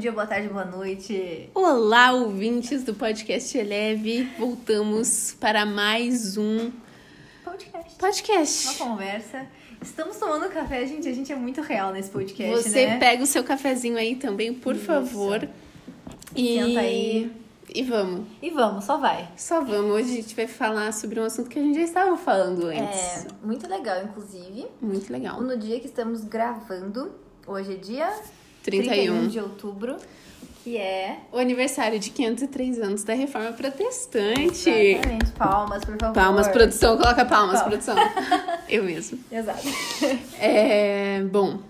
dia, boa tarde, boa noite. Olá, ouvintes do podcast Eleve. Voltamos para mais um Podcast. podcast. Uma conversa. Estamos tomando café, gente. A gente é muito real nesse podcast, Você né? pega o seu cafezinho aí também, por favor. E... Senta aí. E vamos. E vamos, só vai. Só vamos. Hoje a gente vai falar sobre um assunto que a gente já estava falando antes. É muito legal, inclusive. Muito legal. No dia que estamos gravando, hoje é dia 31. de outubro, que é. O aniversário de 503 anos da Reforma Protestante. Exatamente. Palmas, por favor. Palmas, produção. Coloca palmas, Palmas. produção. Eu mesmo. Exato. É, bom,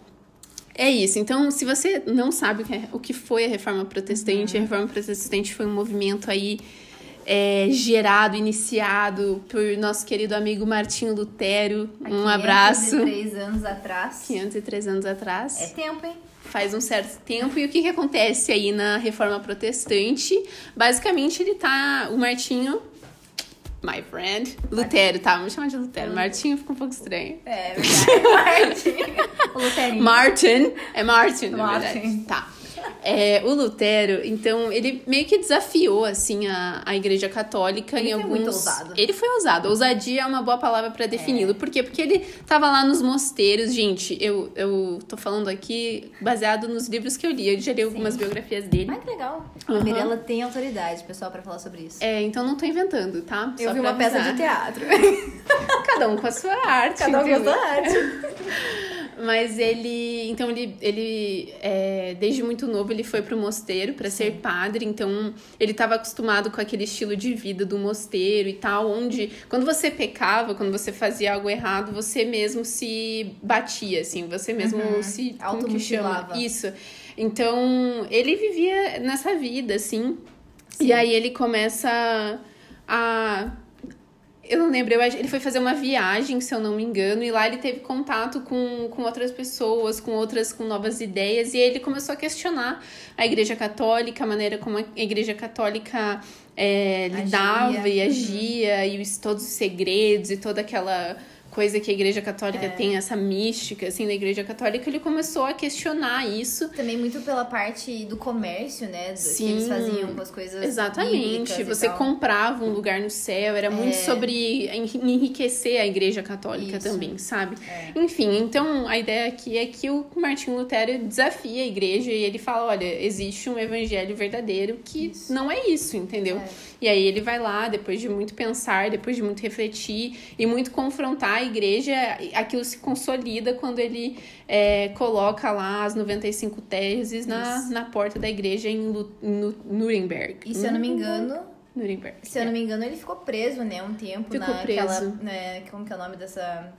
é isso. Então, se você não sabe o que, é- foi a Reforma Protestante, a Reforma Protestante foi um movimento aí é, gerado, iniciado por nosso querido amigo Martinho Lutero. Um abraço. 503 anos atrás. 503 anos atrás. É tempo, hein? Faz um certo tempo. E o que, que acontece aí na Reforma Protestante? Basicamente, ele tá. O Martinho. My friend. Lutero, tá? Vamos chamar de Lutero. Martinho fica um pouco estranho. É verdade. Martin. O Luterinho. Martin. É Martin, Martin. Tá. É, o Lutero, então, ele meio que desafiou, assim, a, a Igreja Católica Ele em foi alguns... muito ousado. Ele foi ousado. Ousadia é uma boa palavra pra defini-lo. Por quê? Porque ele tava lá nos mosteiros. Gente, eu, eu tô falando aqui baseado nos livros que eu li. Eu já li algumas biografias dele. Ai, que legal. Uhum. A Mirella tem autoridade, pessoal, pra falar sobre isso. É, então não tô inventando, tá? Eu Só vi uma peça avisar. de teatro. Cada um com a sua arte. Cada um com a sua arte. Mas ele, então ele, ele é, desde muito novo ele foi pro mosteiro para ser padre, então ele estava acostumado com aquele estilo de vida do mosteiro e tal, onde quando você pecava, quando você fazia algo errado, você mesmo se batia, assim, você mesmo se como que chama? Isso. Então ele vivia nessa vida, assim. Sim. E aí ele começa a eu não lembro, eu ele foi fazer uma viagem, se eu não me engano, e lá ele teve contato com, com outras pessoas, com outras, com novas ideias, e aí ele começou a questionar a Igreja Católica, a maneira como a Igreja Católica é, lidava e agia, e os, todos os segredos e toda aquela coisa que a Igreja Católica É. tem, essa mística, assim, da Igreja Católica, ele começou a questionar isso. Também muito pela parte do comércio, né? Do, que Sim. eles faziam com as coisas Exatamente. Você comprava um lugar no céu, era muito É. sobre en- enriquecer a igreja católica Isso. também, sabe? É. Enfim, então a ideia aqui é que o Martinho Lutero desafia a igreja e ele fala: olha, existe um evangelho verdadeiro que Isso. não é isso, entendeu? É. E aí ele vai lá, depois de muito pensar, depois de muito refletir e muito confrontar a igreja, aquilo se consolida quando ele é, coloca lá as 95 teses na, Isso. na porta da igreja em Lu- Nu- Nuremberg. E se eu não me engano, Nuremberg. se eu não me engano, ele ficou preso, né? Um tempo Ficou naquela. preso. Né, como que é o nome dessa.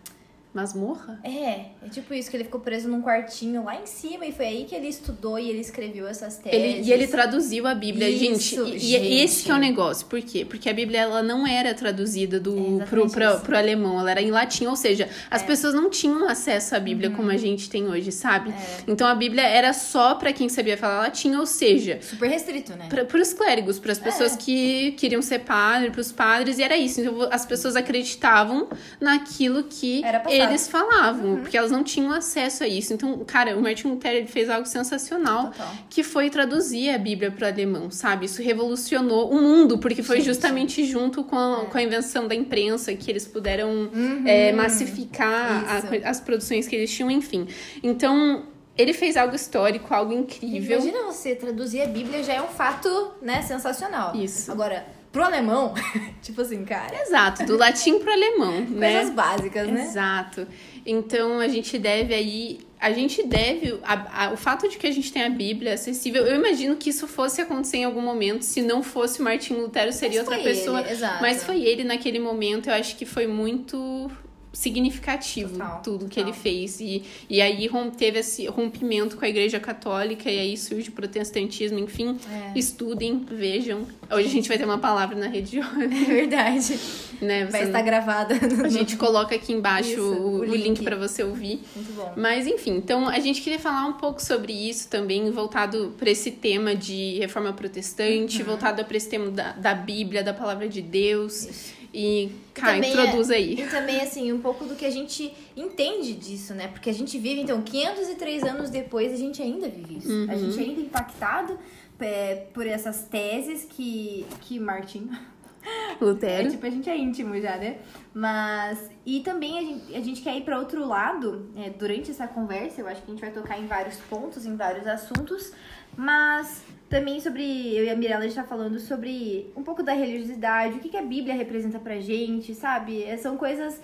Masmorra? É, é tipo isso, que ele ficou preso num quartinho lá em cima e foi aí que ele estudou e ele escreveu essas teses. Ele, e ele traduziu a Bíblia, Isso, gente. E, gente. e esse que é o negócio. Por quê? Porque a Bíblia ela não era traduzida do, É pro, pro. É. alemão, ela era em latim. Ou seja, as pessoas não tinham acesso à Bíblia como a gente tem hoje, sabe? Uhum. É. Então a Bíblia era só pra quem sabia falar latim, ou seja, Super restrito, né? para os clérigos, para as pessoas É. que queriam ser padre, para os padres, e era isso. Então as pessoas acreditavam naquilo que Era. Eles falavam, Uhum. porque elas não tinham acesso a isso. Então, cara, o Martin Lutero ele fez algo sensacional, Total. que foi traduzir a Bíblia para o alemão, sabe? Isso revolucionou o mundo, porque foi Gente. justamente junto com a, É. com a invenção da imprensa que eles puderam Uhum. é, massificar a as produções que eles tinham, enfim. Então, ele fez algo histórico, algo incrível. Imagina você traduzir a Bíblia já é um fato, né, sensacional. Isso. Agora, pro alemão, tipo assim, cara, Exato, do latim pro alemão, né? coisas básicas, né? Exato. Então a gente deve aí. A gente deve. a- a- o fato de que a gente tem a Bíblia acessível. Eu imagino que isso fosse acontecer em algum momento. Se não fosse o Martinho Lutero, seria outra pessoa. ele. Mas foi ele naquele momento. Eu acho que foi muito significativo Total, tudo que total. ele fez. E, e aí teve esse rompimento com a igreja católica, e aí surge o protestantismo, enfim. É. Estudem, vejam. Hoje a gente vai ter uma palavra na rede É verdade. né? Vai estar não- gravada. A gente coloca aqui embaixo Isso, o, o link, link. pra você ouvir. Muito bom. Mas enfim, então a gente queria falar um pouco sobre isso também, voltado para esse tema de reforma protestante, Uhum. voltado para esse tema da, da Bíblia, da palavra de Deus. Isso. E, cara, também introduz é- aí. E também, assim, um pouco do que a gente entende disso, né? Porque a gente vive, então, 503 anos depois, a gente ainda vive isso. Uhum. A gente ainda é impactado é, por essas teses que, que Martin... É, Lutero. tipo, a gente é íntimo já, né? Mas. E também a gente, a gente quer ir para outro lado é, durante essa conversa. Eu acho que a gente vai tocar em vários pontos, em vários assuntos. Mas também sobre. Eu e a Mirella a gente tá falando sobre um pouco da religiosidade, o que, que a Bíblia representa pra gente, sabe? É, São coisas.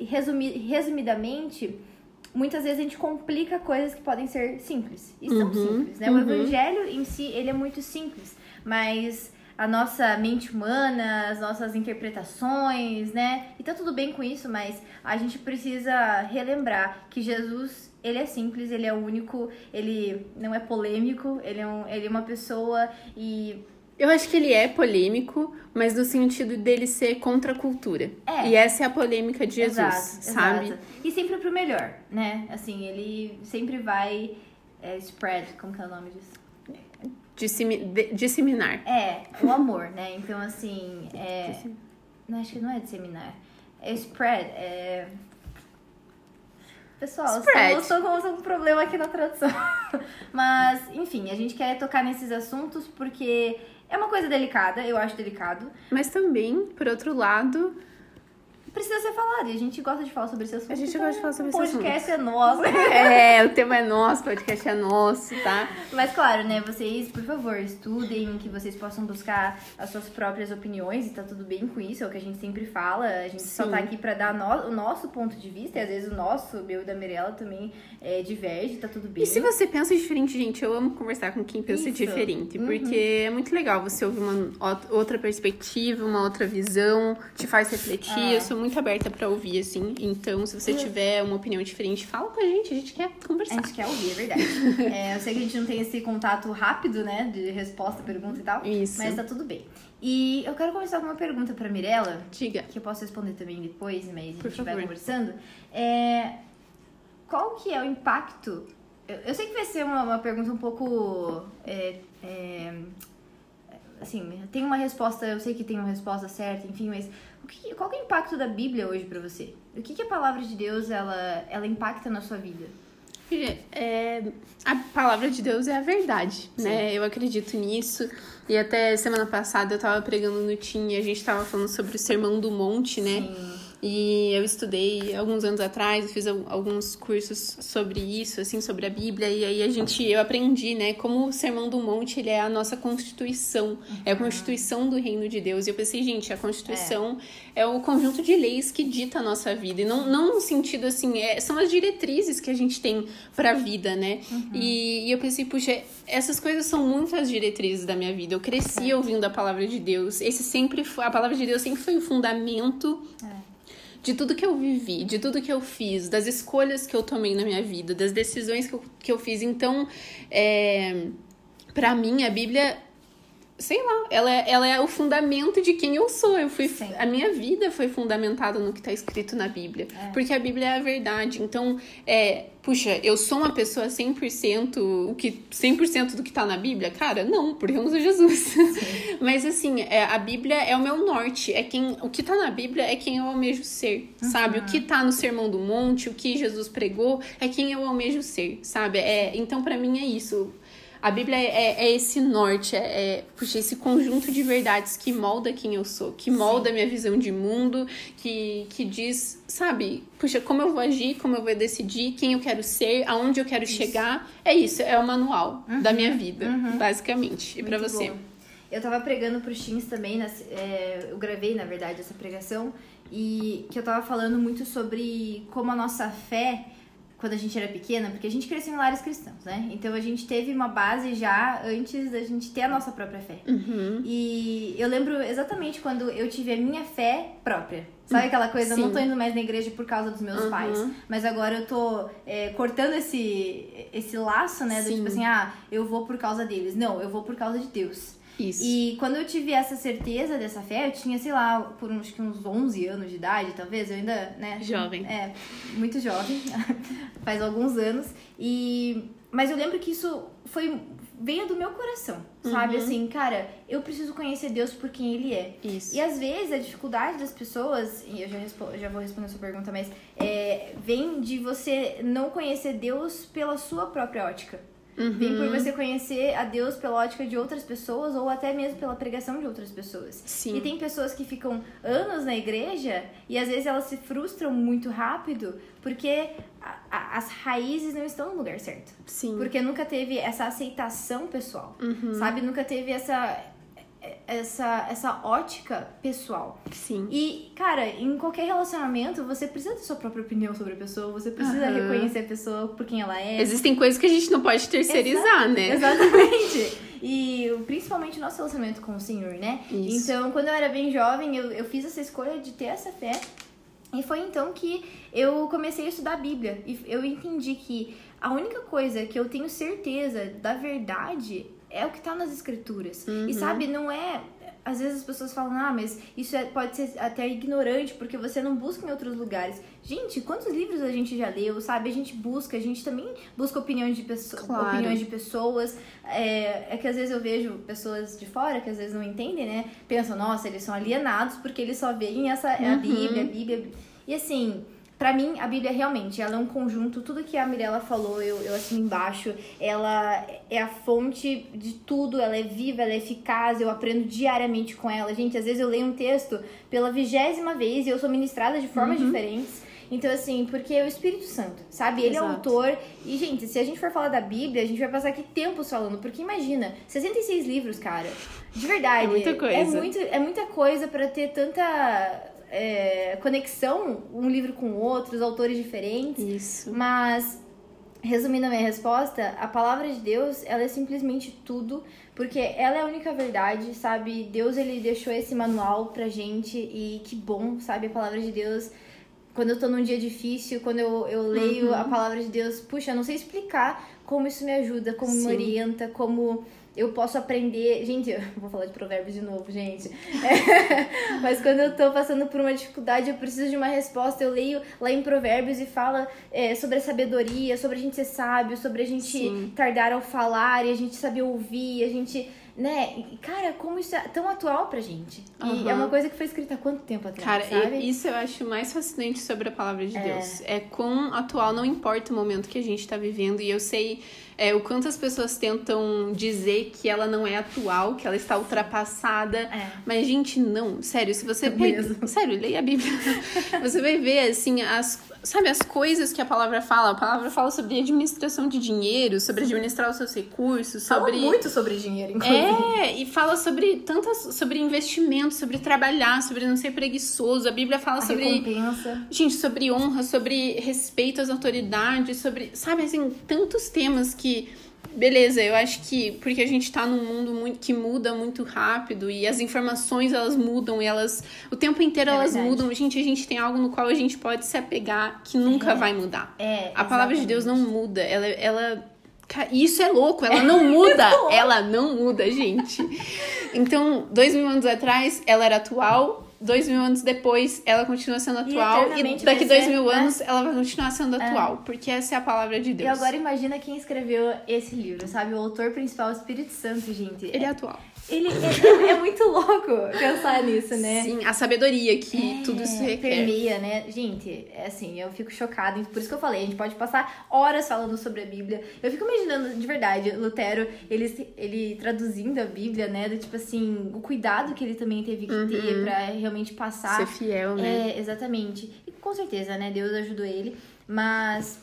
Resumi, resumidamente. Muitas vezes a gente complica coisas que podem ser simples. E são Uhum, simples, né? O uhum. evangelho em si, ele é muito simples. Mas a nossa mente humana, as nossas interpretações, né? E tá tudo bem com isso, mas a gente precisa relembrar que Jesus, ele é simples, ele é único, ele não é polêmico, ele é, um, ele é uma pessoa e Eu acho que ele é polêmico, mas no sentido dele ser contra a cultura. É. E essa é a polêmica de Jesus, Exato, sabe? exato. E sempre pro melhor, né? Assim, ele sempre vai é, spread, como que é o nome disso? Dissemi- de- disseminar. É, o amor, né? Então, assim, é... Não, acho que não é disseminar. É spread, é... Pessoal, Spread. eu estou com, estou com um problema aqui na tradução. Mas, enfim, a gente quer tocar nesses assuntos porque é uma coisa delicada, eu acho delicado. Mas também, por outro lado, Precisa ser falado e a gente gosta de falar sobre esse assunto. A gente então, gosta de falar sobre o esse podcast é nosso. é, o tema é nosso, o podcast é nosso, tá? Mas claro, né, vocês, por favor, estudem, que vocês possam buscar as suas próprias opiniões e tá tudo bem com isso, é o que a gente sempre fala. A gente só Sim. tá aqui pra dar no- o nosso ponto de vista, e às vezes o nosso, o meu e da Mirella também é, diverge, tá tudo bem. E se você pensa diferente, gente, eu amo conversar com quem pensa Isso. diferente, Uhum. porque é muito legal você ouvir uma outra perspectiva, uma outra visão, te faz refletir. É. Eu sou muito aberta pra ouvir, assim. Então, se você tiver uma opinião diferente, fala com a gente, a gente quer A conversar. gente quer ouvir, é verdade. É, eu sei que a gente não tem esse contato rápido, né, de resposta, pergunta e tal, Isso. mas tá tudo bem. E eu quero começar com uma pergunta pra Mirella, Diga. que eu posso responder também depois, mas a Por gente vai favor. conversando. É, qual que é o impacto? Eu, eu sei que vai ser uma, uma pergunta um pouco. é, é, assim, tem uma resposta, eu sei que tem uma resposta certa, enfim, mas que, qual que é o impacto da Bíblia hoje pra você? O que, que a palavra de Deus ela, ela impacta na sua vida? É, a palavra de Deus é a verdade, né? Eu acredito nisso. E até semana passada eu tava pregando no TIM e a gente tava falando sobre o Sermão do Monte, né? Sim. E eu estudei alguns anos atrás, fiz al- alguns cursos sobre isso, assim, sobre a Bíblia, e aí a gente, eu aprendi, né, como o Sermão do Monte, ele é a nossa constituição, é a constituição do reino de Deus. E eu pensei, gente, a constituição é, o conjunto de leis que dita a nossa vida, e não, não no sentido, assim, é, são as diretrizes que a gente tem pra vida, né? E, e eu pensei, puxa, essas coisas são muito as diretrizes da minha vida. Eu cresci ouvindo a palavra de Deus, esse sempre foi, a palavra de Deus sempre foi o fundamento de tudo que eu vivi, de tudo que eu fiz, das escolhas que eu tomei na minha vida, das decisões que eu, que eu fiz. Então, é, para mim, a Bíblia, sei lá, ela é, ela é o fundamento de quem eu sou. Eu fui, Sim. a minha vida foi fundamentada no que está escrito na Bíblia, porque a Bíblia é a verdade. Então, é, puxa, eu sou uma pessoa 100% o que 100% do que tá na Bíblia? Cara, não, porque eu não sou Jesus. Mas assim, é, a Bíblia é o meu norte, é quem o que tá na Bíblia é quem eu almejo ser, sabe? O que tá no Sermão do Monte, o que Jesus pregou, é quem eu almejo ser, sabe? É, então para mim é isso. A Bíblia é, é esse norte, é, é puxa, esse conjunto de verdades que molda quem eu sou, que molda a minha visão de mundo, que, que diz, sabe, puxa, como eu vou agir, como eu vou decidir, quem eu quero ser, aonde eu quero chegar. É isso, é o manual da minha vida, basicamente. E pra Muito você? bom. Eu tava pregando pro Teams também, nas- é, eu gravei, na verdade, essa pregação, e que eu tava falando muito sobre como a nossa fé, quando a gente era pequena, porque a gente cresceu em lares cristãos, né? Então a gente teve uma base já antes da gente ter a nossa própria fé. Uhum. E eu lembro exatamente quando eu tive a minha fé própria. Sabe aquela coisa, eu não Sim. tô indo mais na igreja por causa dos meus Uhum. pais. Mas agora eu tô é, cortando esse, esse laço, né? Do Sim. tipo assim, ah, eu vou por causa deles. Não, eu vou por causa de Deus. Isso. E quando eu tive essa certeza dessa fé, eu tinha, sei lá, por uns, uns 11 anos de idade, talvez, eu ainda, né? Jovem. É, muito jovem, faz alguns anos. E mas eu lembro que isso foi veio do meu coração, sabe? Uhum. Assim, cara, eu preciso conhecer Deus por quem Ele é. Isso. E às vezes a dificuldade das pessoas, e eu já, já vou responder a sua pergunta, mas é, vem de você não conhecer Deus pela sua própria ótica. Vem por você conhecer a Deus pela ótica de outras pessoas ou até mesmo pela pregação de outras pessoas. Sim. E tem pessoas que ficam anos na igreja e às vezes elas se frustram muito rápido porque a- a- as raízes não estão no lugar certo. Sim. Porque nunca teve essa aceitação pessoal, Uhum. sabe? Nunca teve essa, essa, essa ótica pessoal. Sim. E, cara, em qualquer relacionamento, você precisa ter sua própria opinião sobre a pessoa, você precisa Aham. reconhecer a pessoa por quem ela é. Existem coisas que a gente não pode terceirizar, né? Exatamente. E principalmente o nosso relacionamento com o Senhor, né? Isso. Então, quando eu era bem jovem, eu, eu fiz essa escolha de ter essa fé. E foi então que eu comecei a estudar a Bíblia. E eu entendi que a única coisa que eu tenho certeza da verdade é o que tá nas escrituras. Uhum. E sabe, não é. Às vezes as pessoas falam, ah, mas isso é- pode ser até ignorante porque você não busca em outros lugares. Gente, quantos livros a gente já leu, sabe? A gente busca, a gente também busca opiniões de, pesso Claro. opiniões de pessoas. É, é que às vezes eu vejo pessoas de fora que às vezes não entendem, né? Pensam, nossa, eles são alienados porque eles só veem essa é a Uhum. Bíblia, a Bíblia. E assim, pra mim, a Bíblia realmente, ela é um conjunto, tudo que a Mirella falou, eu, eu assino embaixo, ela é a fonte de tudo, ela é viva, ela é eficaz, eu aprendo diariamente com ela. Gente, às vezes eu leio um texto pela vigésima vez e eu sou ministrada de formas diferentes. Então, assim, porque é o Espírito Santo, sabe? Ele é o Exato. autor. E, gente, se a gente for falar da Bíblia, a gente vai passar aqui tempos falando. Porque imagina, 66 livros, cara. De verdade. É muita coisa. É, muito, é muita coisa pra ter tanta é, conexão, um livro com o outro, os autores diferentes. Isso. Mas, resumindo a minha resposta, a palavra de Deus, ela é simplesmente tudo, porque ela é a única verdade, sabe? Deus, ele deixou esse manual pra gente e que bom, sabe? A palavra de Deus, quando eu tô num dia difícil, quando eu, eu leio a palavra de Deus, puxa, eu não sei explicar como isso me ajuda, como me Sim. orienta, como eu posso aprender. Gente, eu vou falar de provérbios de novo, gente. É, Mas quando eu tô passando por uma dificuldade, eu preciso de uma resposta. Eu leio lá em Provérbios e fala é, sobre a sabedoria, sobre a gente ser sábio, sobre a gente Sim. tardar ao falar e a gente saber ouvir, a gente. Né? E, cara, como isso é tão atual pra gente. E Aham. é uma coisa que foi escrita há quanto tempo atrás, Cara, sabe? isso eu acho mais fascinante sobre a palavra de Deus. É quão atual, não importa o momento que a gente tá vivendo. E eu sei é, o quanto as pessoas tentam dizer que ela não é atual, que ela está ultrapassada. É. Mas, gente, não. Sério, se você É. Sério, leia a Bíblia. você vai ver, assim, as. Sabe, as coisas que a palavra fala? A palavra fala sobre administração de dinheiro, sobre administrar os seus recursos, Fala sobre. muito sobre dinheiro, inclusive. É, e fala sobre tantas sobre investimento, sobre trabalhar, sobre não ser preguiçoso. A Bíblia fala A sobre recompensa. gente, sobre honra, sobre respeito às autoridades, sobre, sabe, assim, tantos temas que beleza, eu acho que porque a gente tá num mundo muito que muda muito rápido e as informações elas mudam e elas o tempo inteiro É elas verdade. mudam. Gente, a gente tem algo no qual a gente pode se apegar que nunca É. vai mudar. É, A palavra de Deus não muda. Ela, ela. Isso é louco, ela não muda. ela não muda, gente. Então, dois mil anos atrás, ela era atual. Dois mil anos depois, ela continua sendo atual. E, eternamente daqui dois mil né? anos, ela vai continuar sendo atual. Porque essa é a palavra de E Deus. agora imagina quem escreveu esse livro, sabe? O autor principal é o Espírito Santo, gente. Ele é atual. Ele é, é muito louco pensar nisso, né? Sim, a sabedoria que tudo isso É, requer. permeia, né? Gente, é assim, eu fico chocada. Por isso que eu falei, a gente pode passar horas falando sobre a Bíblia. Eu fico imaginando, de verdade, Lutero, ele, ele traduzindo a Bíblia, né? Do tipo assim, o cuidado que ele também teve que ter pra realmente passar. Ser fiel, né? É, exatamente. E com certeza, né? Deus ajudou ele. Mas,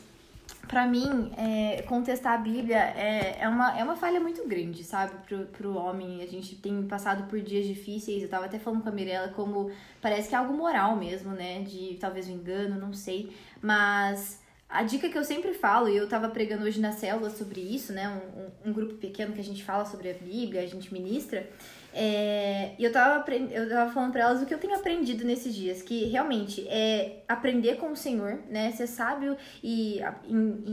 pra mim, é, contestar a Bíblia é, é, uma, é uma falha muito grande, sabe? Pro, pro homem. A gente tem passado por dias difíceis. Eu tava até falando com a Mirella como parece que é algo moral mesmo, né? De talvez um engano, não sei. Mas. A dica que eu sempre falo, e eu tava pregando hoje na célula sobre isso, né? Um, um- um grupo pequeno que a gente fala sobre a Bíblia, a gente ministra. É, e eu tava, eu tava falando pra elas o que eu tenho aprendido nesses dias, que realmente é aprender com o Senhor, né? Ser sábio e em,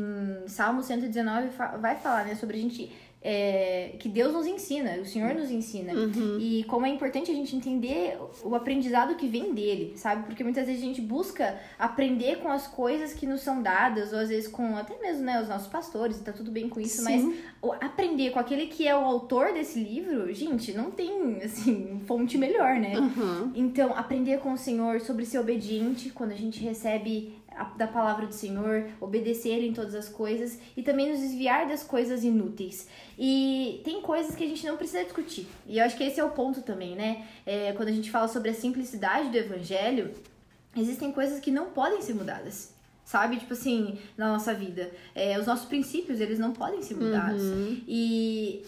em Salmo 119 fa- vai falar, né, sobre a gente é, que Deus nos ensina, o Senhor nos ensina. Uhum. E como é importante a gente entender o aprendizado que vem dele, sabe? Porque muitas vezes a gente busca aprender com as coisas que nos são dadas, ou às vezes com até mesmo né, os nossos pastores, e tá tudo bem com isso, Sim. mas aprender com aquele que é o autor desse livro, gente, não tem, assim, fonte melhor, né? Uhum. Então, aprender com o Senhor sobre ser obediente quando a gente recebe da palavra do Senhor, obedecer em todas as coisas e também nos desviar das coisas inúteis. E tem coisas que a gente não precisa discutir. E eu acho que esse é o ponto também, né? É, quando a gente fala sobre a simplicidade do evangelho, existem coisas que não podem ser mudadas. Sabe? Tipo assim, na nossa vida. É, os nossos princípios, eles não podem ser mudados. Uhum. E,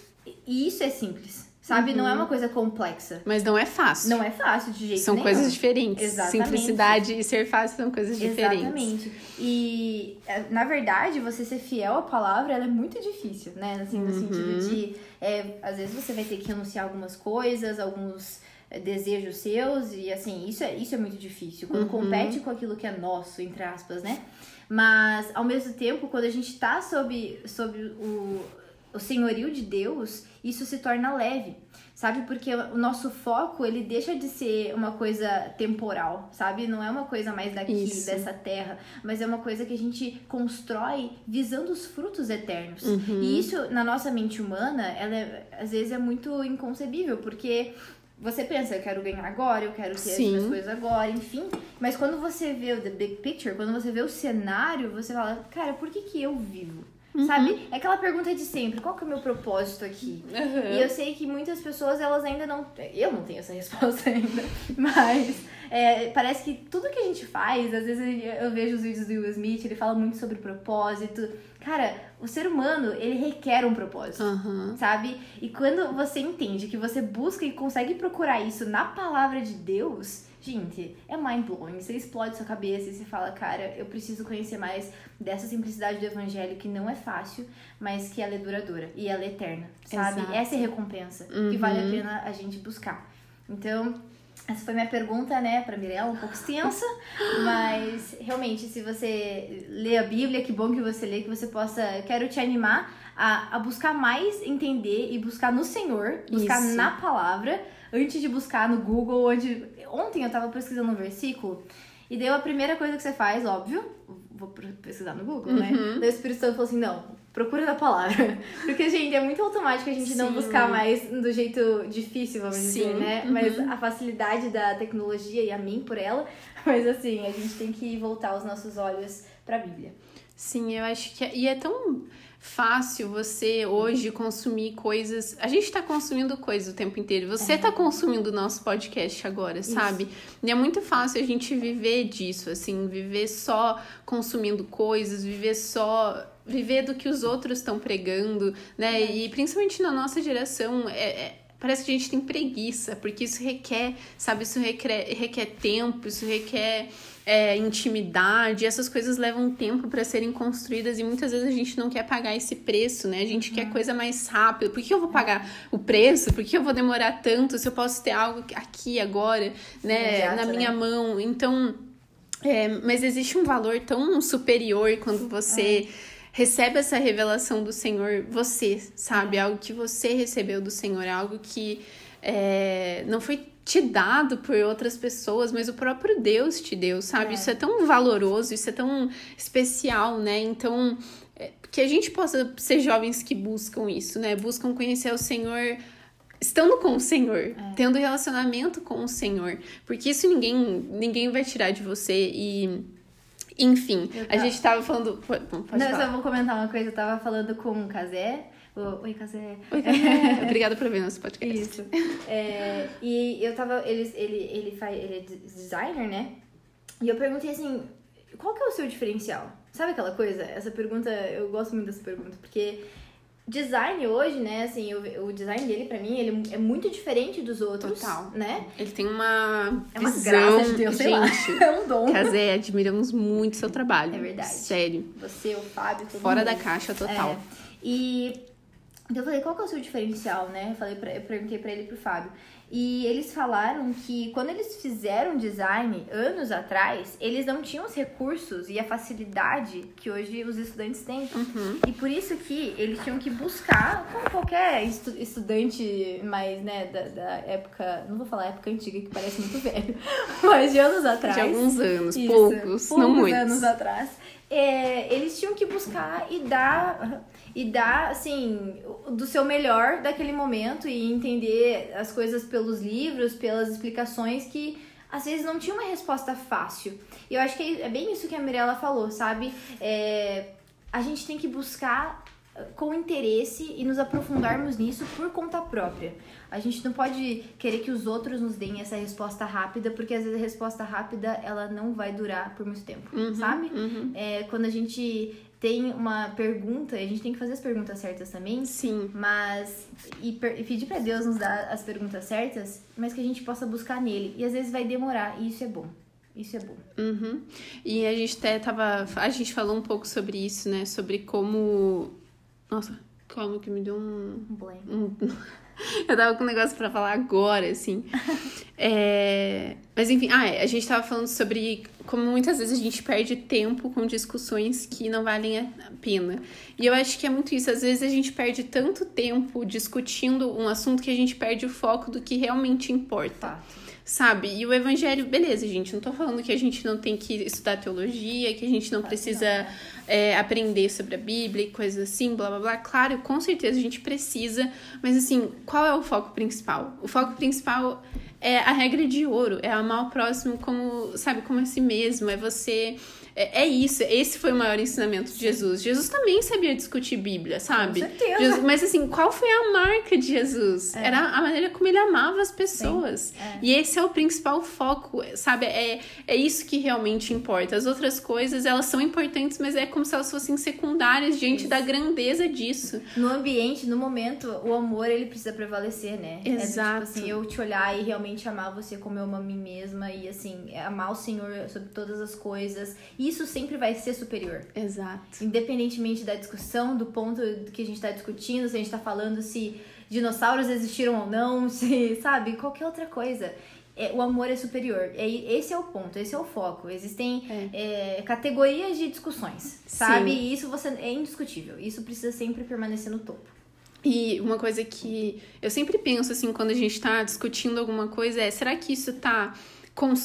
e isso é simples. Sabe? Uhum. Não é uhum. uma coisa complexa. Mas não é fácil. Não é fácil de jeito São nenhum. coisas diferentes. Exatamente. Simplicidade e ser fácil são coisas diferentes. Exatamente. E, é, na verdade, você ser fiel à palavra, ela é muito difícil, né? Assim, no uhum. sentido de... É, às vezes você vai ter que renunciar algumas coisas, alguns é, desejos seus. E, assim, isso é, isso é muito difícil. Quando uhum. compete com aquilo que é nosso, entre aspas, né? Mas, ao mesmo tempo, quando a gente tá sob, sob o o senhorio de Deus, isso se torna leve, sabe? Porque o nosso foco, ele deixa de ser uma coisa temporal, sabe? Não é uma coisa mais daqui, isso. dessa terra, mas é uma coisa que a gente constrói visando os frutos eternos. Uhum. E isso, na nossa mente humana, ela é, às vezes é muito inconcebível, porque você pensa, eu quero ganhar agora, eu quero ter Sim. as coisas agora, enfim. Mas quando você vê o the big picture, quando você vê o cenário, você fala, cara, por que, que eu vivo? Uhum. Sabe? É aquela pergunta de sempre, qual que é o meu propósito aqui? Uhum. E eu sei que muitas pessoas, elas ainda não... Eu não tenho essa resposta ainda, mas é, parece que tudo que a gente faz, às vezes eu vejo os vídeos do Will Smith, ele fala muito sobre propósito. Cara, o ser humano, ele requer um propósito, uhum. sabe? E quando você entende que você busca e consegue procurar isso na palavra de Deus Gente, é mind blowing. Você explode sua cabeça e você fala, cara, eu preciso conhecer mais dessa simplicidade do evangelho que não é fácil, mas que ela é duradoura e ela é eterna, sabe? Exato. Essa é a recompensa uhum. que vale a pena a gente buscar. Então, essa foi minha pergunta, né, pra Mirella, um pouco extensa, mas realmente, se você lê a Bíblia, que bom que você lê, que você possa. Quero te animar a, a buscar mais entender e buscar no Senhor, buscar Isso. na palavra, antes de buscar no Google, onde ontem eu tava pesquisando um versículo e daí a primeira coisa que você faz, óbvio, vou pesquisar no Google, né? uhum. né? Daí o Espírito Santo falou assim: não, procura na palavra. Porque, gente, é muito automático a gente Sim. não buscar mais do jeito difícil, vamos Sim. dizer, né? Uhum. Mas a facilidade da tecnologia e a mim por ela. Mas assim, a gente tem que voltar os nossos olhos pra Bíblia. Sim, eu acho que. É, e é tão fácil você hoje consumir coisas. A gente tá consumindo coisas o tempo inteiro. Você é. tá consumindo o nosso podcast agora, sabe? Isso. E é muito fácil a gente viver disso, assim, viver só consumindo coisas, viver só. Viver do que os outros estão pregando, né? É. E principalmente na nossa geração, é, é parece que a gente tem preguiça, porque isso requer, sabe, isso requer, requer tempo, isso requer é, intimidade, essas coisas levam tempo para serem construídas e muitas vezes a gente não quer pagar esse preço, né? A gente uhum. quer coisa mais rápida. Por que eu vou pagar o preço? Por que eu vou demorar tanto se eu posso ter algo aqui agora, né, Exato, na minha né? mão? Então, é, mas existe um valor tão superior quando você é recebe essa revelação do Senhor, você, sabe? Algo que você recebeu do Senhor, algo que é, não foi te dado por outras pessoas, mas o próprio Deus te deu, sabe? É. Isso é tão valoroso, isso é tão especial, né? Então, é, que a gente possa ser jovens que buscam isso, né? Buscam conhecer o Senhor estando com o Senhor, é. tendo relacionamento com o Senhor, porque isso ninguém ninguém vai tirar de você e enfim, a gente tava falando. Não, eu só vou comentar uma coisa. Eu tava falando com o Kazé. Oi, Kazé. Oi, Kazé. Obrigada por ver nosso podcast. Isso. É, e eu tava. Ele, ele, ele, faz, ele é designer, né? E eu perguntei assim: qual que é o seu diferencial? Sabe aquela coisa? Essa pergunta, eu gosto muito dessa pergunta, porque design hoje, né, assim, o, o design dele, pra mim, ele é muito diferente dos outros. Total. Né? Ele tem uma. É uma visão, graça de Deus, gente. é um dom. Casé, admiramos muito seu trabalho. É verdade. Sério. Você, o Fábio, todo Fora mundo. da caixa total. É. E. Então eu falei, qual que é o seu diferencial, né? Eu, falei pra, eu perguntei pra ele e pro Fábio. E eles falaram que quando eles fizeram design anos atrás, eles não tinham os recursos e a facilidade que hoje os estudantes têm. Uhum. E por isso que eles tinham que buscar, como qualquer estu estudante mais, né, da, da, época, não vou falar época antiga, que parece muito velho, mas de anos atrás. De alguns anos, isso, poucos, poucos, não muitos. anos atrás. É, eles tinham que buscar e dar e dar, assim, do seu melhor daquele momento e entender as coisas pelos livros, pelas explicações que às vezes não tinha uma resposta fácil. E eu acho que é bem isso que a Mirella falou, sabe? É, a gente tem que buscar com interesse e nos aprofundarmos nisso por conta própria. A gente não pode querer que os outros nos deem essa resposta rápida, porque às vezes a resposta rápida ela não vai durar por muito tempo, Uhum, sabe? uhum. É, quando a gente tem uma pergunta, a gente tem que fazer as perguntas certas também, Sim. mas e, per- e pedir pra Deus nos dar as perguntas certas, mas que a gente possa buscar nele. E às vezes vai demorar, e isso é bom. Isso é bom. Uhum. E a gente até tava. A gente falou um pouco sobre isso, né? Sobre como. Nossa, calma que me deu um. Um blank. um- Eu tava com um negócio pra falar agora, assim. É, Mas enfim, ah, é, a gente tava falando sobre como muitas vezes a gente perde tempo com discussões que não valem a pena. E eu acho que é muito isso. Às vezes a gente perde tanto tempo discutindo um assunto que a gente perde o foco do que realmente importa Fato. Sabe? E o evangelho, beleza, gente, não tô falando que a gente não tem que estudar teologia, que a gente não precisa é, aprender sobre a Bíblia e coisas assim, blá blá blá. Claro, com certeza a gente precisa, mas assim, qual é o foco principal? O foco principal é a regra de ouro, é amar o próximo como, sabe, como a si mesmo, é você. É, é isso, esse foi o maior ensinamento de Jesus. Jesus também sabia discutir Bíblia, sabe? Com certeza. Jesus- mas assim, qual foi a marca de Jesus? Era a maneira como ele amava as pessoas. É. E esse é o principal foco, sabe? É, é isso que realmente importa. As outras coisas, elas são importantes, mas é como se elas fossem secundárias diante Isso. da grandeza disso. No ambiente, no momento, o amor ele precisa prevalecer, né? É do Exato. tipo assim, eu te olhar e realmente amar você como eu amo a mim mesma e assim, amar o Senhor sobre todas as coisas. Isso sempre vai ser superior. Exato. Independentemente da discussão, do ponto que a gente tá discutindo, se a gente tá falando se dinossauros existiram ou não, se, sabe, qualquer outra coisa. É, o amor é superior. É, esse é o ponto, esse é o foco. Existem é, categorias de discussões, sabe? Sim. E isso você é indiscutível. Isso precisa sempre permanecer no topo. E uma coisa que eu sempre penso, assim, quando a gente tá discutindo alguma coisa é: será que isso tá.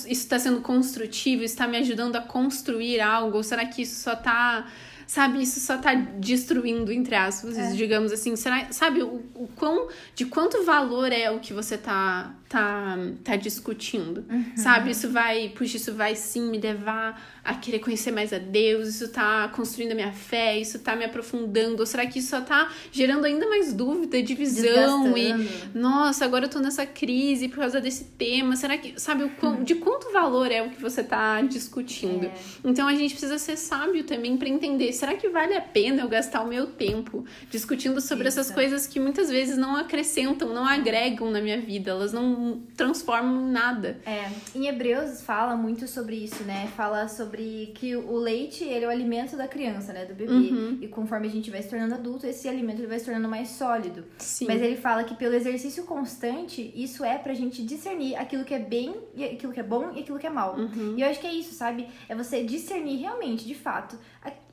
Isso tá sendo construtivo? Isso tá me ajudando a construir algo? Ou será que isso só tá. Sabe, isso só tá destruindo, entre aspas, digamos assim. Será, sabe, o, o quão, de quanto valor é o que você tá, tá, tá discutindo? Sabe, isso vai, puxa, isso vai sim me levar a querer conhecer mais a Deus, isso tá construindo a minha fé, isso tá me aprofundando. Ou será que isso só tá gerando ainda mais dúvida, divisão e nossa, agora eu tô nessa crise por causa desse tema. Será que, sabe, o quão- de quanto valor é o que você tá discutindo? É. Então a gente precisa ser sábio também pra entender. Será que vale a pena eu gastar o meu tempo discutindo sobre essas Isso. coisas que muitas vezes não acrescentam, não agregam na minha vida, elas não transformam em nada? É, em Hebreus fala muito sobre isso, né? Fala sobre que o leite, ele é o alimento da criança, né? Do bebê. Uhum. E conforme a gente vai se tornando adulto, esse alimento ele vai se tornando mais sólido. Sim. Mas ele fala que pelo exercício constante, isso é pra gente discernir aquilo que é bem, e aquilo que é bom e aquilo que é mal. Uhum. E eu acho que é isso, sabe? É você discernir realmente, de fato,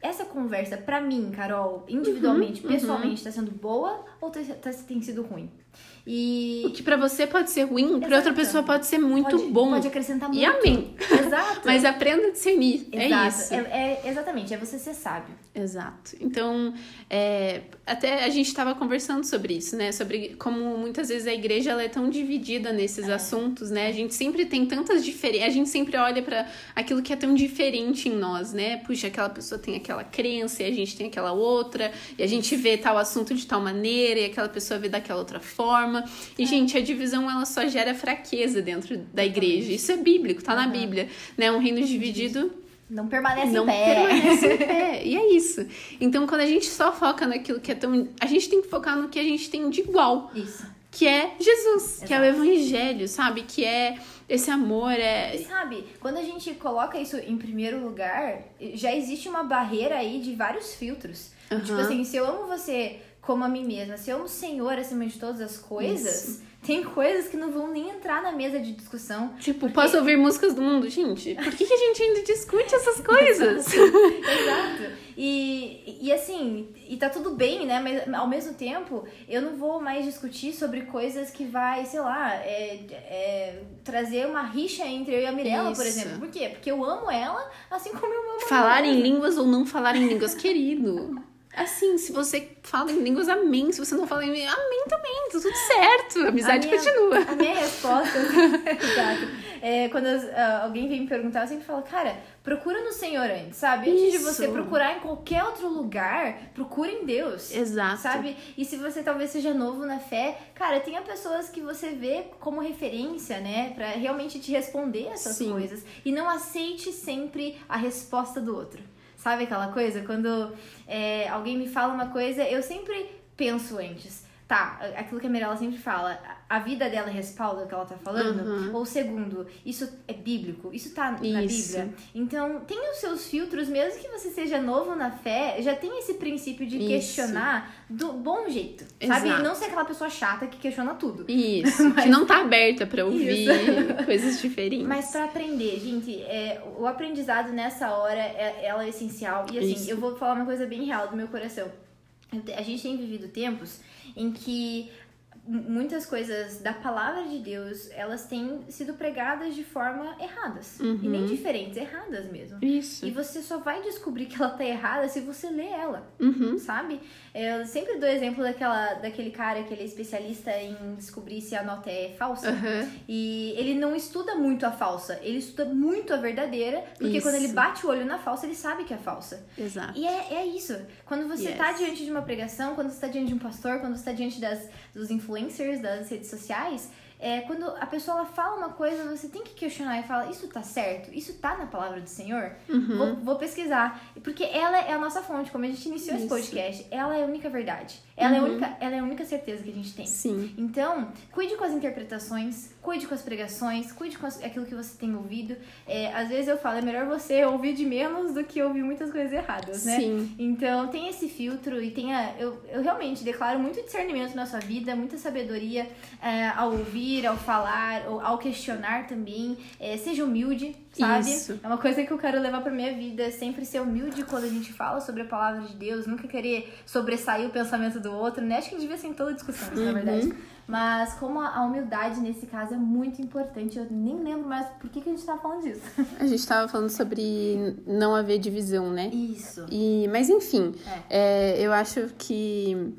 essa conversa, pra mim, Carol, individualmente, Uhum, pessoalmente, tá sendo boa ou tá, tá- tem sido ruim? E O que pra você pode ser ruim, pra outra pessoa pode ser muito pode, bom. Pode acrescentar muito. E amém. Exato. Mas aprenda a discernir. É Exato. isso. É, é- exatamente, é você ser sábio. Exato. Então, é, até a gente estava conversando sobre isso, né? Sobre como muitas vezes a igreja ela é tão dividida nesses assuntos, né? A gente sempre tem tantas diferenças. A gente sempre olha para aquilo que é tão diferente em nós, né? Puxa, aquela pessoa tem aquela crença e a gente tem aquela outra, e a gente vê tal assunto de tal maneira e aquela pessoa vê daquela outra forma. E, gente, a divisão ela só gera fraqueza dentro da igreja. Isso é bíblico, tá na Bíblia, né? Um reino dividido Não permanece não em pé. permanece em pé. E é isso. Então, quando a gente só foca naquilo que é tão. A gente tem que focar no que a gente tem de igual, Isso. que é Jesus, que é o Exato. Evangelho, sabe? Que é esse amor, é. sabe, quando a gente coloca isso em primeiro lugar, já existe uma barreira aí de vários filtros. Aham. Tipo assim, se eu amo você como a mim mesma, se eu amo o Senhor acima de todas as coisas, Tem coisas que não vão nem entrar na mesa de discussão. Tipo, posso ouvir músicas do mundo? Gente, por que, que a gente ainda discute essas coisas? Exato. E, e assim, e tá tudo bem, né? Mas ao mesmo tempo, eu não vou mais discutir sobre coisas que vai, sei lá, é, é, trazer uma rixa entre eu e a Mirella, por Isso. exemplo. Por quê? Porque eu amo ela, assim como eu amo falar em línguas ou não falar em línguas, querido. Assim, se você fala em línguas, amém. Se você não fala em línguas, amém também. Tá tudo certo. A amizade A minha- continua. A minha resposta, exato. É, quando as- ah, alguém vem me perguntar, eu sempre falo, cara, procura no Senhor antes, sabe? Antes de Isso. você procurar em qualquer outro lugar, procura em Deus. Exato. Sabe? E se você talvez seja novo na fé, cara, tenha pessoas que você vê como referência, né? Pra realmente te responder essas Sim. coisas. E não aceite sempre a resposta do outro. Sabe aquela coisa? Quando é, alguém me fala uma coisa, eu sempre penso antes. Tá, aquilo que a Mirella sempre fala, a vida dela respalda o que ela tá falando? Uhum. Ou segundo, isso é bíblico? Isso tá na Isso. Bíblia? Então, tenha os seus filtros, mesmo que você seja novo na fé, já tem esse princípio de Isso. questionar do bom jeito, sabe? Exato. Não ser aquela pessoa chata que questiona tudo. Isso. Que não tá aberta pra ouvir coisas diferentes. Mas pra aprender, gente, é, o aprendizado nessa hora, é, ela é essencial. E assim, Isso. eu vou falar uma coisa bem real do meu coração. A gente tem vivido tempos em que muitas coisas da palavra de Deus, elas têm sido pregadas de forma erradas. E nem diferentes, erradas mesmo. Isso. E você só vai descobrir que ela tá errada se você ler ela, Uhum. sabe? Eu sempre dou exemplo daquela, daquele cara que ele é especialista em descobrir se a nota é falsa. Aham. E ele não estuda muito a falsa, ele estuda muito a verdadeira, porque quando ele Isso. bate o olho na falsa, ele sabe que é falsa. Exato. E é, é isso. Quando você Yes. tá diante de uma pregação, quando você tá diante de um pastor, quando você tá diante das, dos influencers, das redes sociais, é, quando a pessoa fala uma coisa, você tem que questionar e falar, isso tá certo? Isso tá na palavra do Senhor? Uhum. Vou, vou pesquisar. Porque ela é a nossa fonte, como a gente iniciou esse Isso. podcast. Ela é a única verdade. Ela, é a Uhum. única, ela é a única certeza que a gente tem. Sim. Então, cuide com as interpretações, cuide com as pregações, cuide com aquilo que você tem ouvido. É, às vezes eu falo, é melhor você ouvir de menos do que ouvir muitas coisas erradas, né? Sim. Então, tenha esse filtro e tenha. Eu, eu realmente declaro muito discernimento na sua vida, muita sabedoria é, ao ouvir, ao falar, ou ao questionar também. É, seja humilde, sabe? Isso. É uma coisa que eu quero levar pra minha vida, sempre ser humilde quando a gente fala sobre a palavra de Deus, nunca querer sobressair o pensamento do outro, né? Acho que devia ser em toda discussão, isso, na Uhum. verdade. Mas como a humildade nesse caso é muito importante, eu nem lembro mais por que, que a gente tava falando disso. A gente tava falando sobre não haver divisão, né? Isso. E, mas enfim, é, eu acho que.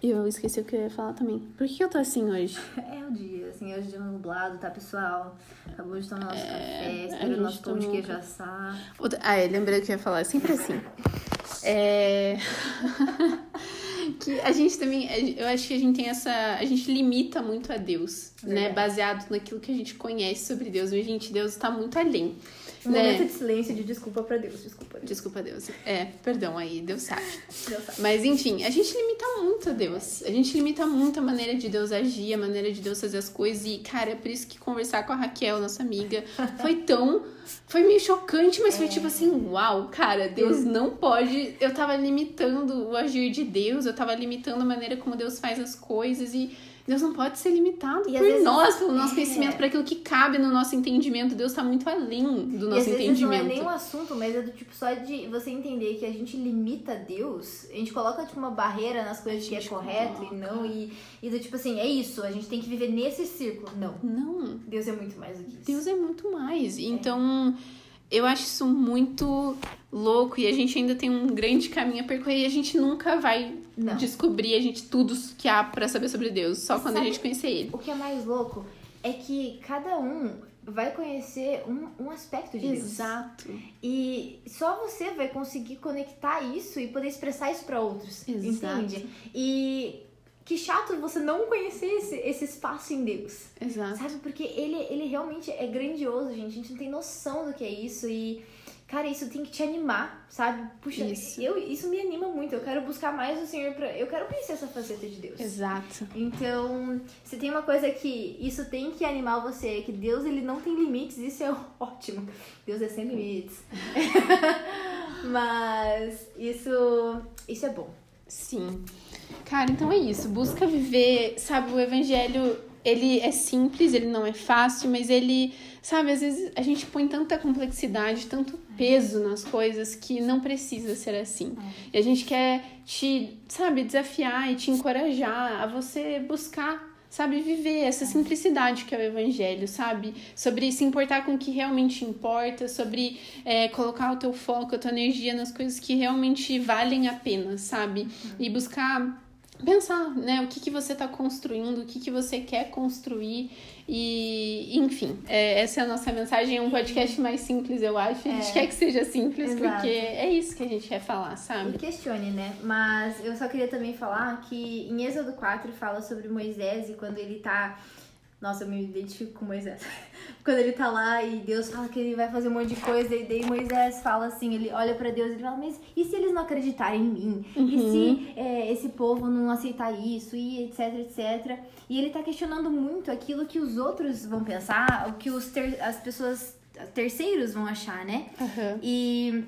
Eu esqueci o que eu ia falar também. Por que eu tô assim hoje? É o dia, assim, hoje é nublado, tá, pessoal? Acabou de tomar nosso café, É, a espera o nosso pão de queijo um assar. Ah, é, lembrei o que eu ia falar. Sempre assim. É. que a gente também. Eu acho que a gente tem essa. A gente limita muito a Deus, né? Verdade. Baseado naquilo que a gente conhece sobre Deus. E, gente, Deus tá muito além. Um né? momento de silêncio de desculpa pra Deus, desculpa. Deus. Desculpa, Deus. É, perdão aí, Deus sabe. Deus sabe. Mas enfim, a gente limita muito a Deus. A gente limita muito a maneira de Deus agir, a maneira de Deus fazer as coisas. E, cara, é por isso que conversar com a Raquel, nossa amiga, foi tão. Foi meio chocante, mas foi É. tipo assim: uau, cara, Deus não pode. Eu tava limitando o agir de Deus, eu tava limitando a maneira como Deus faz as coisas. E Deus não pode ser limitado E por nós, pelo nosso é. conhecimento, por aquilo que cabe no nosso entendimento. Deus tá muito além do E nosso às vezes não é entendimento. nem um assunto, mas é do tipo só de você entender que a gente limita Deus, a gente coloca tipo uma barreira nas coisas que é correto coloca. e não, e, e do tipo assim, é isso, a gente tem que viver nesse círculo. Não, Não, Deus é muito mais do que isso. Deus é muito mais. Então, eu acho isso muito louco e a gente ainda tem um grande caminho a percorrer e a gente nunca vai Não. descobrir a gente tudo que há pra saber sobre Deus, só quando a Sabe- gente conhecer ele. O que é mais louco é que cada um vai conhecer um, um aspecto de Deus. Exato. E só você vai conseguir conectar isso e poder expressar isso pra outros. Exato. Entende? E que chato você não conhecer esse, esse espaço em Deus. Exato. Sabe? Porque ele, ele realmente é grandioso, gente. A gente não tem noção do que é isso. E, cara, isso tem que te animar, sabe? Puxa, Isso. Eu, isso me anima muito. Eu quero buscar mais o Senhor pra. Eu quero conhecer essa faceta de Deus. Exato. Então, se tem uma coisa que isso tem que animar você, é que Deus ele não tem limites, isso é ótimo. Deus é sem limites. Mas isso, isso é bom. Sim. Cara, então é isso. Busca viver, sabe, o evangelho. ele é simples, ele não é fácil, mas ele, sabe, às vezes a gente põe tanta complexidade, tanto peso nas coisas que não precisa ser assim. E a gente quer te, sabe, desafiar e te encorajar a você buscar sabe, viver essa simplicidade que é o evangelho, sabe? Sobre se importar com o que realmente importa, sobre é, colocar o teu foco, a tua energia nas coisas que realmente valem a pena, sabe? E buscar pensar, né, o que, que você está construindo, o que, que você quer construir e, enfim, é, essa é a nossa mensagem, é um podcast mais simples, eu acho, a gente é, quer que seja simples, exato. porque é isso que a gente quer falar, sabe? E questione, né, mas eu só queria também falar que em Êxodo 4 fala sobre Moisés e quando ele tá nossa, eu me identifico com Moisés. Quando ele tá lá e Deus fala que ele vai fazer um monte de coisa, e daí Moisés fala assim, ele olha para Deus e ele fala, mas e se eles não acreditarem em mim? Uhum. E se é, esse povo não aceitar isso? E etc, etc. E ele tá questionando muito aquilo que os outros vão pensar, o que os ter, as pessoas terceiros vão achar, né? Uhum. E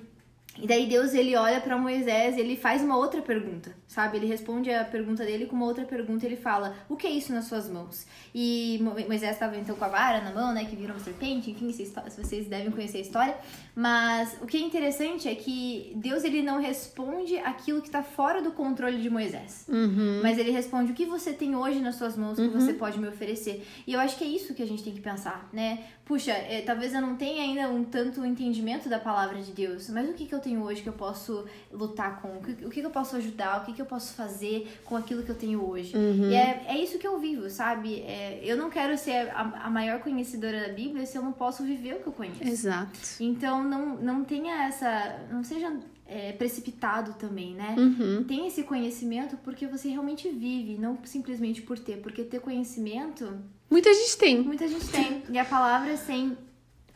e daí Deus ele olha para Moisés e ele faz uma outra pergunta, sabe? Ele responde a pergunta dele com uma outra pergunta. Ele fala: "O que é isso nas suas mãos?" E Moisés estava então com a vara na mão, né, que virou uma serpente. Enfim, vocês devem conhecer a história. Mas o que é interessante é que Deus ele não responde aquilo que está fora do controle de Moisés, uhum. mas ele responde o que você tem hoje nas suas mãos que uhum. você pode me oferecer. E eu acho que é isso que a gente tem que pensar, né? Puxa, é, talvez eu não tenha ainda um tanto entendimento da palavra de Deus, mas o que, que eu tenho hoje que eu posso lutar com? O que, o que, que eu posso ajudar? O que, que eu posso fazer com aquilo que eu tenho hoje? Uhum. E é, é isso que eu vivo, sabe? É, eu não quero ser a, a maior conhecedora da Bíblia se eu não posso viver o que eu conheço. Exato. Então, não, não tenha essa. Não seja é, precipitado também, né? Uhum. Tem esse conhecimento porque você realmente vive, não simplesmente por ter. Porque ter conhecimento. Muita gente tem. Muita gente tem. E a palavra sem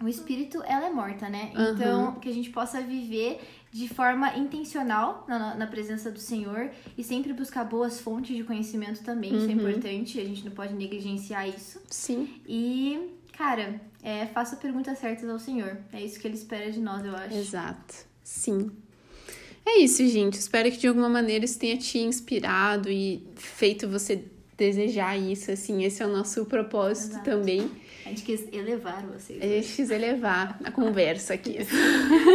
o espírito, ela é morta, né? Uhum. Então, que a gente possa viver de forma intencional na, na, presença do Senhor e sempre buscar boas fontes de conhecimento também. Uhum. Isso é uhum. importante, a gente não pode negligenciar isso. Sim. E, cara, é, faça perguntas certas ao Senhor. É isso que ele espera de nós, eu acho. Exato. Sim. É isso, gente. Espero que de alguma maneira isso tenha te inspirado e feito você desejar isso, assim. Esse é o nosso propósito Exato. também. A gente quis elevar vocês. A gente quis elevar a conversa aqui.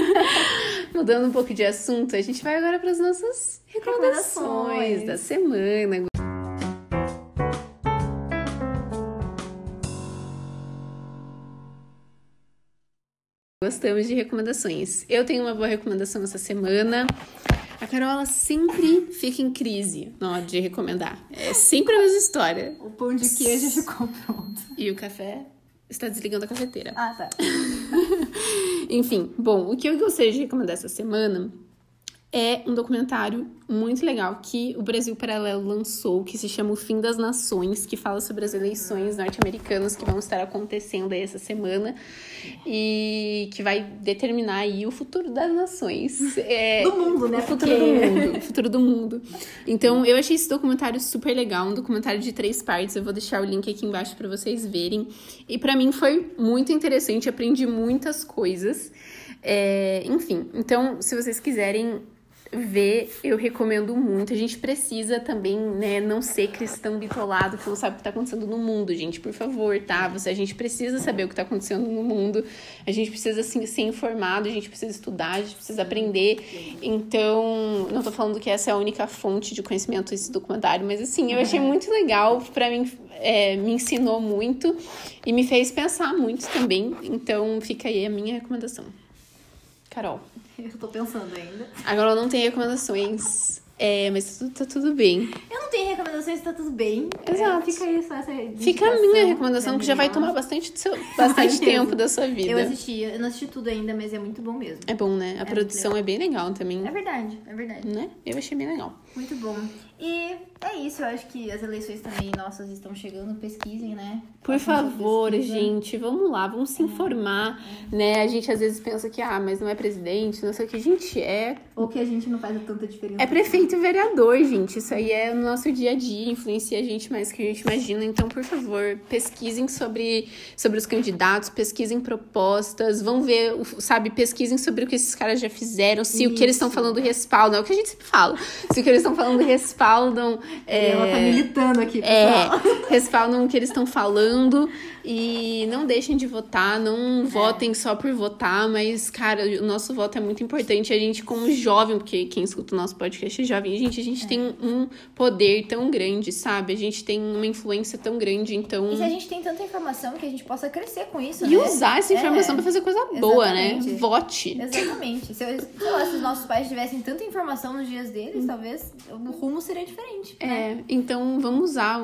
Mudando um pouco de assunto, a gente vai agora para as nossas recomendações, recomendações. da semana. Gostamos de recomendações. Eu tenho uma boa recomendação essa semana. A Carola sempre fica em crise na hora de recomendar. É sempre a mesma história. O pão de queijo ficou pronto. E o café está desligando a cafeteira. Ah, tá. Enfim, bom, o que eu gostaria de recomendar essa semana é um documentário muito legal que o Brasil Paralelo lançou, que se chama O Fim das Nações, que fala sobre as eleições norte-americanas que vão estar acontecendo aí essa semana e que vai determinar aí o futuro das nações. É, do mundo, né? O futuro Porque... do mundo. O futuro do mundo. Então, eu achei esse documentário super legal, um documentário de três partes. Eu vou deixar o link aqui embaixo para vocês verem. E para mim foi muito interessante, aprendi muitas coisas. É, enfim, então, se vocês quiserem ver, eu recomendo muito. A gente precisa também, né, não ser cristão bitolado que não sabe o que tá acontecendo no mundo, gente, por favor, tá? Você, a gente precisa saber o que tá acontecendo no mundo. A gente precisa assim, ser informado, a gente precisa estudar, a gente precisa aprender. Então, não tô falando que essa é a única fonte de conhecimento esse documentário, mas assim, eu achei muito legal, para mim é, me ensinou muito e me fez pensar muito também. Então, fica aí a minha recomendação. Carol. Eu tô pensando ainda. Agora eu não tenho recomendações. É, mas tá, tá, tudo bem. Eu não tenho recomendações, tá tudo bem. Exato. É, fica isso, essa Fica a minha recomendação, que já vai tomar bastante, seu, bastante tempo da sua vida. Eu assisti, eu não assisti tudo ainda, mas é muito bom mesmo. É bom, né? A é produção é bem legal também. É verdade, é verdade. Né? Eu achei bem legal. Muito bom. E é isso, eu acho que as eleições também nossas estão chegando, pesquisem, né? Por favor, gente, vamos lá, vamos se é, informar, é. né? A gente às vezes pensa que, ah, mas não é presidente, não sei o que. Gente, é. Ou que a gente não faz tanta diferença. É prefeito e vereador, gente. Isso aí é o nosso dia a dia, influencia a gente mais que a gente imagina. Então, por favor, pesquisem sobre, sobre os candidatos, pesquisem propostas, vão ver, sabe, pesquisem sobre o que esses caras já fizeram, se isso. o que eles estão falando respaldam, é o que a gente sempre fala. Se o que eles estão falando respaldam É, Ela tá militando aqui, é, pessoal. respaldam o que eles estão falando e não deixem de votar, não votem só por votar, mas, cara, o nosso voto é muito importante. A gente, como jovem, porque quem escuta o nosso podcast é jovem, gente, a gente tem um poder tão grande, sabe? A gente tem uma influência tão grande, então. E se a gente tem tanta informação que a gente possa crescer com isso, E né? usar essa informação É. pra fazer coisa boa, né? Exatamente. Vote. Exatamente. Se, eu- sei lá, se os nossos pais tivessem tanta informação nos dias deles, talvez o rumo seria diferente. né? É, então vamos usar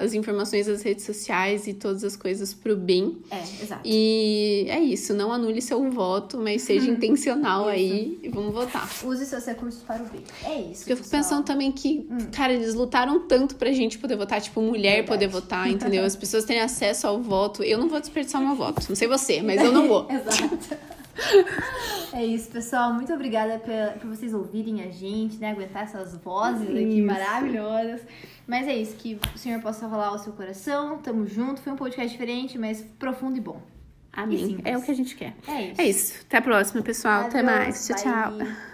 as informações das redes sociais e todas as coisas pro bem. É, exato. E é isso, não anule seu voto, mas seja intencional aí e vamos votar. Use seus recursos para o bem. É isso. Porque eu fico pensando também que, cara, eles lutaram tanto pra gente poder votar, tipo, mulher Verdade. poder votar, entendeu? As pessoas terem acesso ao voto. Eu não vou desperdiçar meu voto. Não sei você, mas eu não vou. Exato. É isso, pessoal. Muito obrigada por vocês ouvirem a gente, né? Aguentar essas vozes aqui Isso. maravilhosas. Mas é isso, que o Senhor possa falar ao seu coração. Tamo junto. Foi um podcast diferente, mas profundo e bom. Amém. simples. É o que a gente quer. É isso. É isso. Até a próxima, pessoal. Até Adeus, mais. Tchau, tchau.